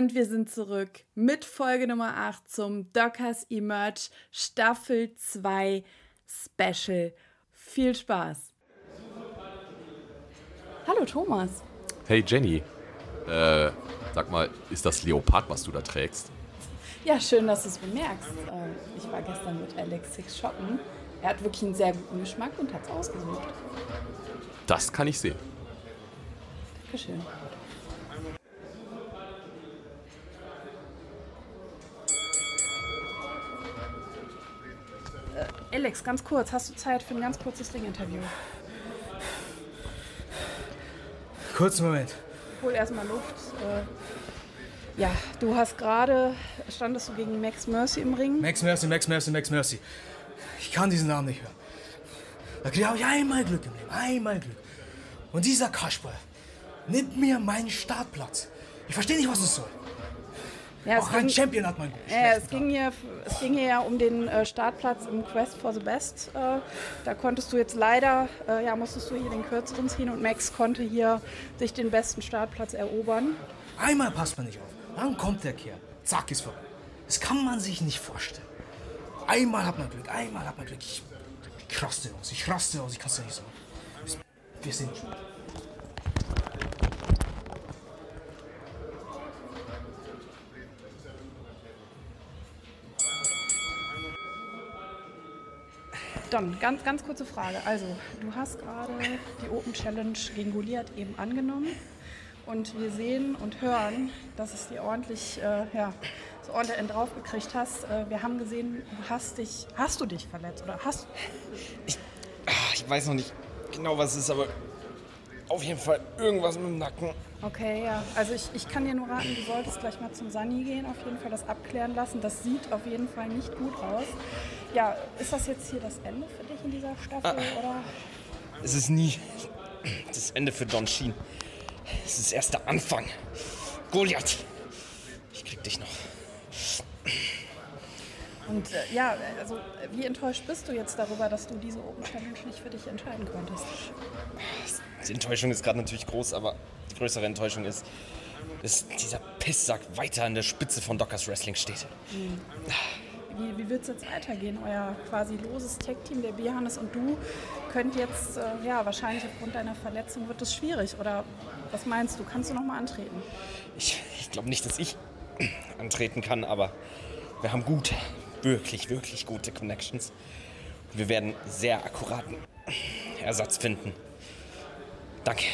Und wir sind zurück mit Folge Nummer 8 zum Dockers Emerge Staffel 2 Special. Viel Spaß. Hallo Thomas. Hey Jenny. Äh, sag mal, ist das Leopard, was du da trägst? Ja, schön, dass du es bemerkst. Äh, ich war gestern mit Alex Six shoppen. Er hat wirklich einen sehr guten Geschmack und hat es ausgesucht. Das kann ich sehen. Dankeschön. Alex, ganz kurz, hast du Zeit für ein ganz kurzes Ringinterview? Kurzen Moment. Hol erstmal Luft. Äh, ja, du hast gerade, standest du gegen Max Mercy im Ring? Max Mercy, Max Mercy, Max Mercy. Ich kann diesen Namen nicht hören. Da kriege ich einmal Glück im Leben, einmal Glück. Und dieser Kasper nimmt mir meinen Startplatz. Ich verstehe nicht, was es soll. Ja, Auch ein Champion hat man. Ja, es, ging hier, es ging hier ja um den äh, Startplatz im Quest for the Best. Äh, da konntest du jetzt leider, äh, ja, musstest du hier den kürzeren ziehen und Max konnte hier sich den besten Startplatz erobern. Einmal passt man nicht auf. Dann kommt der Kerl. Zack, ist vorbei. Das kann man sich nicht vorstellen. Einmal hat man Glück, einmal hat man Glück. Ich, ich raste aus, ich raste aus, ich kann es ja nicht sagen. Wir sind schon. Don, ganz, ganz kurze Frage. Also, du hast gerade die Open Challenge gegen Goliath eben angenommen. Und wir sehen und hören, dass es dir ordentlich, äh, ja, so ordentlich einen draufgekriegt hast. Äh, wir haben gesehen, du hast dich, hast du dich verletzt oder hast Ich, ach, ich weiß noch nicht genau, was es ist, aber auf jeden Fall irgendwas mit dem Nacken. Okay, ja. Also ich, ich kann dir nur raten, du solltest gleich mal zum Sani gehen, auf jeden Fall das abklären lassen. Das sieht auf jeden Fall nicht gut aus. Ja, ist das jetzt hier das Ende für dich in dieser Staffel Ah. oder? Es ist nie das Ende für Don Sheen. Es ist erst der Anfang. Goliath, ich krieg dich noch. Und äh, ja, also wie enttäuscht bist du jetzt darüber, dass du diese Open Challenge nicht für dich entscheiden konntest? Die Enttäuschung ist gerade natürlich groß, aber die größere Enttäuschung ist, dass dieser Pisssack weiter an der Spitze von Dockers Wrestling steht. Wie, wie wird es jetzt weitergehen? Euer quasi loses Tech-Team, der Bierhannes und du, könnt jetzt, äh, ja, wahrscheinlich aufgrund deiner Verletzung wird es schwierig. Oder was meinst du? Kannst du noch mal antreten? Ich, ich glaube nicht, dass ich antreten kann, aber wir haben gute, wirklich, wirklich gute Connections. Wir werden sehr akkuraten Ersatz finden. Danke.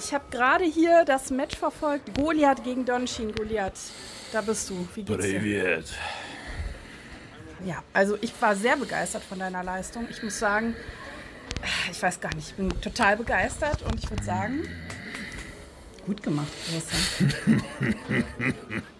ich habe gerade hier das Match verfolgt. Goliath gegen Donchin. Goliath, da bist du. Wie geht's dir? Ja, also ich war sehr begeistert von deiner Leistung. Ich muss sagen, ich weiß gar nicht, ich bin total begeistert und ich würde sagen, gut gemacht, Christian.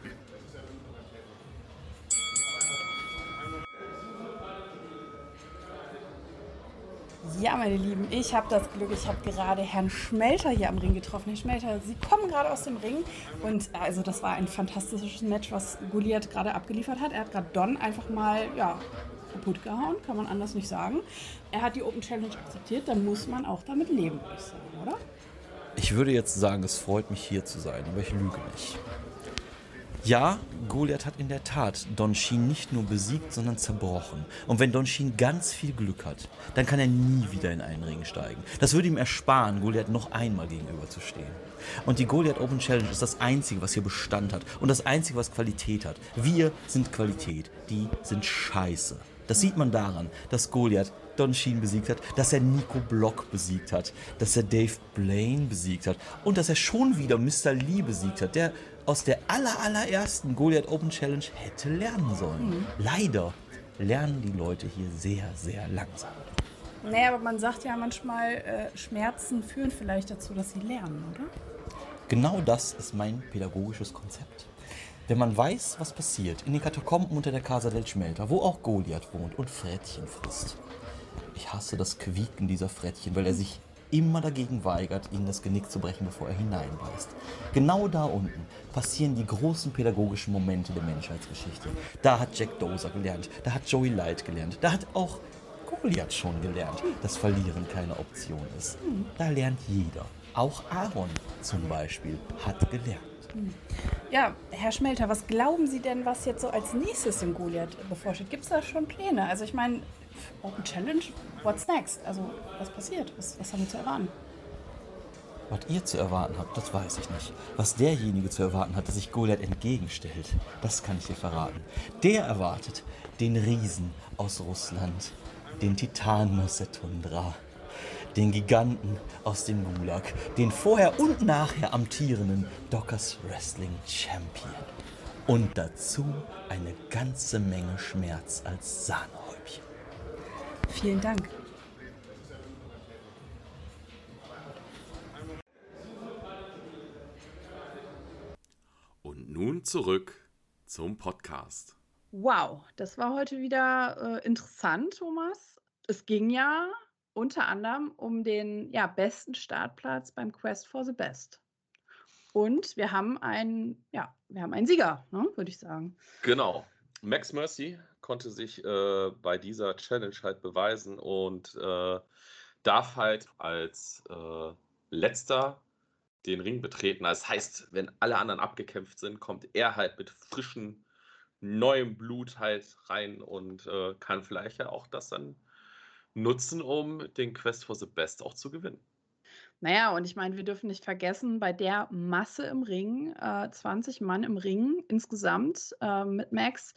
Ja, meine Lieben, ich habe das Glück, ich habe gerade Herrn Schmelter hier am Ring getroffen. Herr Schmelter, Sie kommen gerade aus dem Ring und also das war ein fantastisches Match, was Goliath gerade abgeliefert hat. Er hat gerade Don einfach mal, ja, kaputt gehauen, kann man anders nicht sagen. Er hat die Open Challenge akzeptiert, dann muss man auch damit leben, würde ich sagen, oder? Ich würde jetzt sagen, es freut mich hier zu sein, aber ich lüge nicht. Ja, Goliath hat in der Tat Don Sheen nicht nur besiegt, sondern zerbrochen. Und wenn Don Sheen ganz viel Glück hat, dann kann er nie wieder in einen Ring steigen. Das würde ihm ersparen, Goliath noch einmal gegenüberzustehen. Und die Goliath Open Challenge ist das Einzige, was hier Bestand hat. Und das Einzige, was Qualität hat. Wir sind Qualität. Die sind scheiße. Das sieht man daran, dass Goliath Don Sheen besiegt hat, dass er Nico Block besiegt hat, dass er Dave Blaine besiegt hat und dass er schon wieder Mr. Lee besiegt hat, der aus der aller, allerersten Goliath Open Challenge hätte lernen sollen. Leider lernen die Leute hier sehr, sehr langsam. Naja, aber man sagt ja manchmal, äh, Schmerzen führen vielleicht dazu, dass sie lernen, oder? Genau das ist mein pädagogisches Konzept. Wenn man weiß, was passiert in den Katakomben unter der Casa del Schmelter, wo auch Goliath wohnt und Frettchen frisst. Ich hasse das Quieken dieser Frettchen, weil er sich immer dagegen weigert, ihnen das Genick zu brechen, bevor er hineinbeißt. Genau da unten passieren die großen pädagogischen Momente der Menschheitsgeschichte. Da hat Jack Dozer gelernt, da hat Joey Light gelernt, da hat auch Goliath schon gelernt, dass Verlieren keine Option ist. Da lernt jeder. Auch Aaron zum Beispiel hat gelernt. Ja, Herr Schmelter, was glauben Sie denn, was jetzt so als nächstes in Goliath bevorsteht? Gibt es da schon Pläne? Also ich meine, Open Challenge, what's next? Also was passiert? Was, was haben wir zu erwarten? Was ihr zu erwarten habt, das weiß ich nicht. Was derjenige zu erwarten hat, der sich Goliath entgegenstellt, das kann ich dir verraten. Der erwartet den Riesen aus Russland, den Titan aus der Tundra, den Giganten aus dem Gulag, den vorher und nachher amtierenden Dockers Wrestling Champion. Und dazu eine ganze Menge Schmerz als Sahnehäubchen. Vielen Dank. Und nun zurück zum Podcast. Wow, das war heute wieder äh, interessant, Thomas. Es ging ja unter anderem um den ja, besten Startplatz beim Quest for the Best. Und wir haben einen, ja, wir haben einen Sieger, ne, würde ich sagen. Genau. Max Mercy konnte sich äh, bei dieser Challenge halt beweisen und äh, darf halt als äh, letzter den Ring betreten. Das heißt, wenn alle anderen abgekämpft sind, kommt er halt mit frischem, neuem Blut halt rein und äh, kann vielleicht ja auch das dann nutzen, um den Quest for the Best auch zu gewinnen. Naja, und ich meine, wir dürfen nicht vergessen, bei der Masse im Ring, äh, 20 Mann im Ring insgesamt äh, mit Max,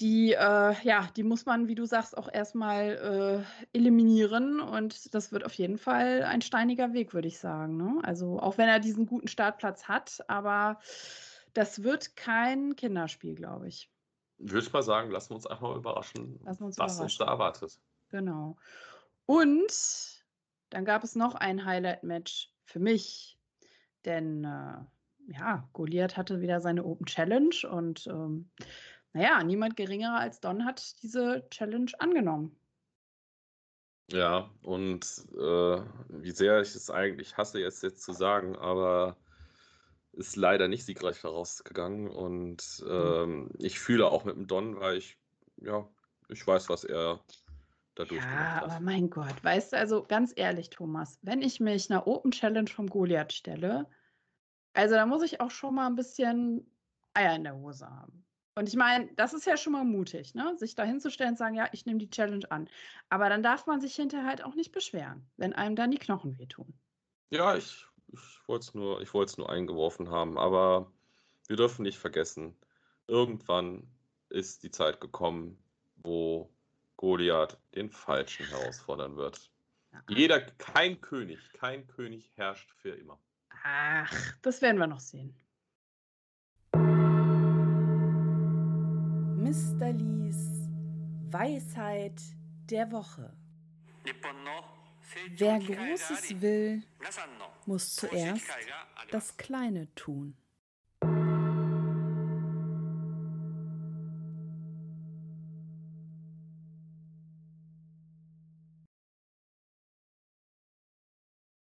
die, äh, ja, die muss man, wie du sagst, auch erstmal äh, eliminieren. Und das wird auf jeden Fall ein steiniger Weg, würde ich sagen. Ne? Also auch wenn er diesen guten Startplatz hat, aber das wird kein Kinderspiel, glaube ich. Würde ich mal sagen, lassen wir uns einfach mal überraschen, uns was uns überraschen. da erwartet. Genau. Und dann gab es noch ein Highlight-Match für mich, denn äh, ja, Goliath hatte wieder seine Open Challenge und ähm, naja, niemand geringerer als Don hat diese Challenge angenommen. Ja, und äh, wie sehr ich es eigentlich hasse, jetzt, jetzt zu sagen, aber ist leider nicht siegreich herausgegangen. Und ähm, ich fühle auch mit dem Don, weil ich, ja, ich weiß, was er da Ja, durchgemacht aber mein Gott, weißt du, also ganz ehrlich, Thomas, wenn ich mich einer Open Challenge vom Goliath stelle, also da muss ich auch schon mal ein bisschen Eier in der Hose haben. Und ich meine, das ist ja schon mal mutig, ne? sich da hinzustellen und sagen, ja, ich nehme die Challenge an. Aber dann darf man sich hinterher halt auch nicht beschweren, wenn einem dann die Knochen wehtun. Ja, ich, ich wollte es nur, ich wollte es nur eingeworfen haben, aber wir dürfen nicht vergessen, irgendwann ist die Zeit gekommen, wo Goliath den Falschen herausfordern wird. Jeder, kein König, kein König herrscht für immer. Ach, das werden wir noch sehen. Mr. Lees Weisheit der Woche. Wer Großes will, muss zuerst das Kleine tun.